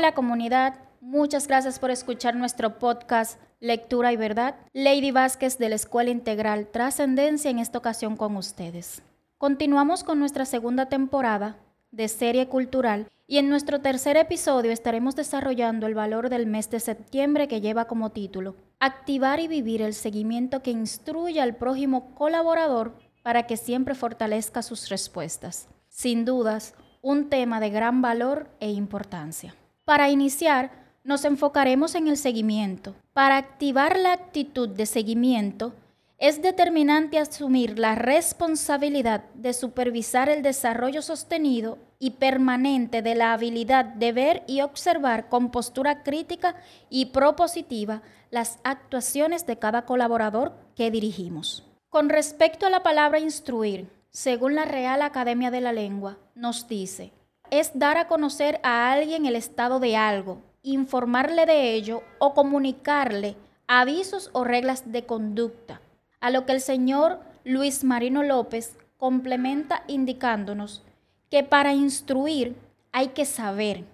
Hola comunidad, muchas gracias por escuchar nuestro podcast Lectura y Verdad. Lady Vázquez de la Escuela Integral Trascendencia en esta ocasión con ustedes. Continuamos con nuestra segunda temporada de serie cultural y en nuestro tercer episodio estaremos desarrollando el valor del mes de septiembre que lleva como título Activar y vivir el seguimiento que instruye al prójimo colaborador para que siempre fortalezca sus respuestas. Sin dudas, un tema de gran valor e importancia. Para iniciar, nos enfocaremos en el seguimiento. Para activar la actitud de seguimiento, es determinante asumir la responsabilidad de supervisar el desarrollo sostenido y permanente de la habilidad de ver y observar con postura crítica y propositiva las actuaciones de cada colaborador que dirigimos. Con respecto a la palabra instruir, según la Real Academia de la Lengua, nos dice, es dar a conocer a alguien el estado de algo, informarle de ello o comunicarle avisos o reglas de conducta, a lo que el señor Luis Marino López complementa indicándonos que para instruir hay que saber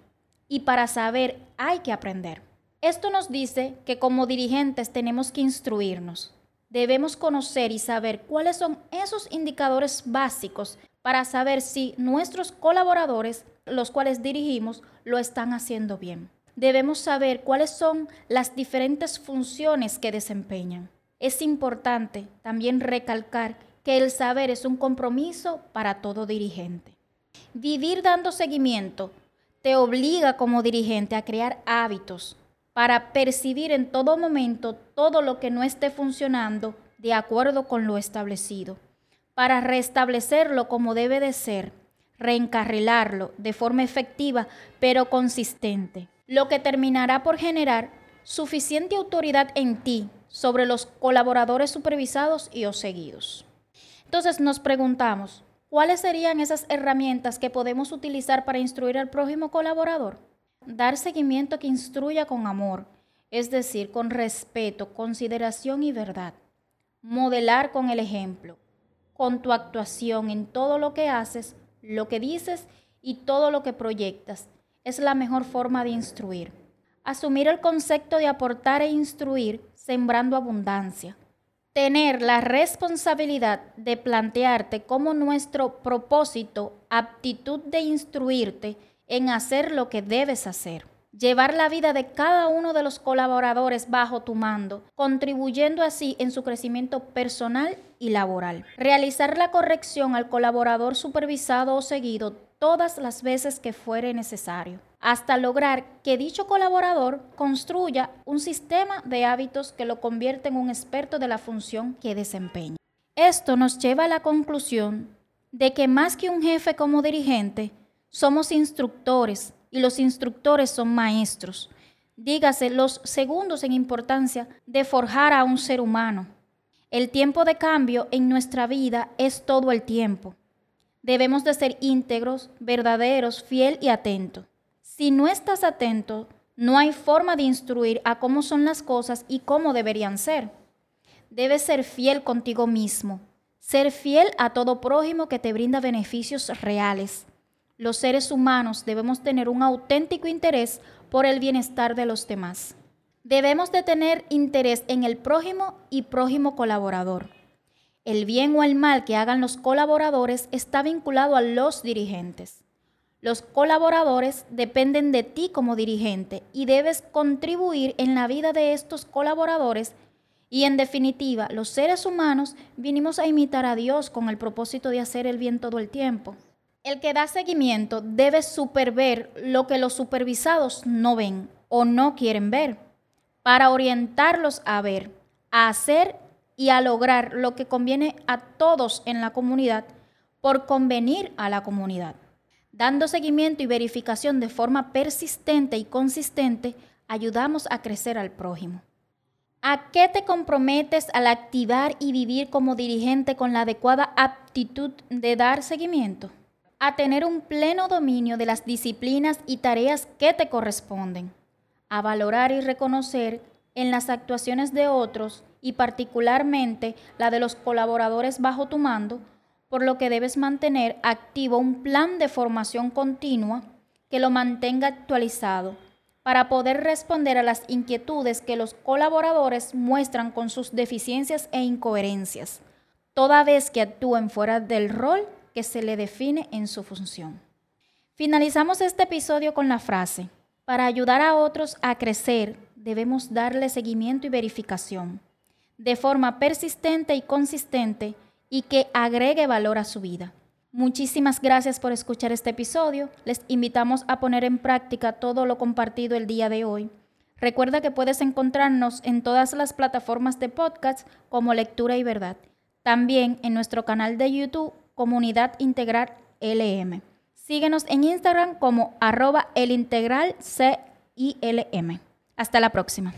y para saber hay que aprender. Esto nos dice que como dirigentes tenemos que instruirnos. Debemos conocer y saber cuáles son esos indicadores básicos para saber si nuestros colaboradores, los cuales dirigimos, lo están haciendo bien. Debemos saber cuáles son las diferentes funciones que desempeñan. Es importante también recalcar que el saber es un compromiso para todo dirigente. Vivir dando seguimiento te obliga como dirigente a crear hábitos para percibir en todo momento todo lo que no esté funcionando de acuerdo con lo establecido para restablecerlo como debe de ser, reencarrilarlo de forma efectiva pero consistente, lo que terminará por generar suficiente autoridad en ti sobre los colaboradores supervisados y o seguidos. Entonces nos preguntamos, ¿cuáles serían esas herramientas que podemos utilizar para instruir al prójimo colaborador? Dar seguimiento que instruya con amor, es decir, con respeto, consideración y verdad. Modelar con el ejemplo, con tu actuación en todo lo que haces, lo que dices y todo lo que proyectas. Es la mejor forma de instruir. Asumir el concepto de aportar e instruir sembrando abundancia. Tener la responsabilidad de plantearte como nuestro propósito, aptitud de instruirte en hacer lo que debes hacer llevar la vida de cada uno de los colaboradores bajo tu mando, contribuyendo así en su crecimiento personal y laboral. Realizar la corrección al colaborador supervisado o seguido todas las veces que fuere necesario, hasta lograr que dicho colaborador construya un sistema de hábitos que lo convierta en un experto de la función que desempeña. Esto nos lleva a la conclusión de que más que un jefe como dirigente, somos instructores y los instructores son maestros. Dígase los segundos en importancia de forjar a un ser humano. El tiempo de cambio en nuestra vida es todo el tiempo. Debemos de ser íntegros, verdaderos, fiel y atento. Si no estás atento, no hay forma de instruir a cómo son las cosas y cómo deberían ser. Debes ser fiel contigo mismo, ser fiel a todo prójimo que te brinda beneficios reales los seres humanos debemos tener un auténtico interés por el bienestar de los demás. Debemos de tener interés en el prójimo y prójimo colaborador. El bien o el mal que hagan los colaboradores está vinculado a los dirigentes. Los colaboradores dependen de ti como dirigente y debes contribuir en la vida de estos colaboradores y en definitiva, los seres humanos vinimos a imitar a Dios con el propósito de hacer el bien todo el tiempo. El que da seguimiento debe superver lo que los supervisados no ven o no quieren ver, para orientarlos a ver, a hacer y a lograr lo que conviene a todos en la comunidad por convenir a la comunidad. Dando seguimiento y verificación de forma persistente y consistente, ayudamos a crecer al prójimo. ¿A qué te comprometes al activar y vivir como dirigente con la adecuada aptitud de dar seguimiento? A tener un pleno dominio de las disciplinas y tareas que te corresponden, a valorar y reconocer en las actuaciones de otros y particularmente la de los colaboradores bajo tu mando, por lo que debes mantener activo un plan de formación continua que lo mantenga actualizado, para poder responder a las inquietudes que los colaboradores muestran con sus deficiencias e incoherencias, toda vez que actúen fuera del rol que se le define en su función. Finalizamos este episodio con la frase, para ayudar a otros a crecer, debemos darle seguimiento y verificación, de forma persistente y consistente y que agregue valor a su vida. Muchísimas gracias por escuchar este episodio. Les invitamos a poner en práctica todo lo compartido el día de hoy. Recuerda que puedes encontrarnos en todas las plataformas de podcast como Lectura y Verdad. También en nuestro canal de YouTube Comunidad Integral LM. Síguenos en Instagram como arroba el integral CILM. Hasta la próxima.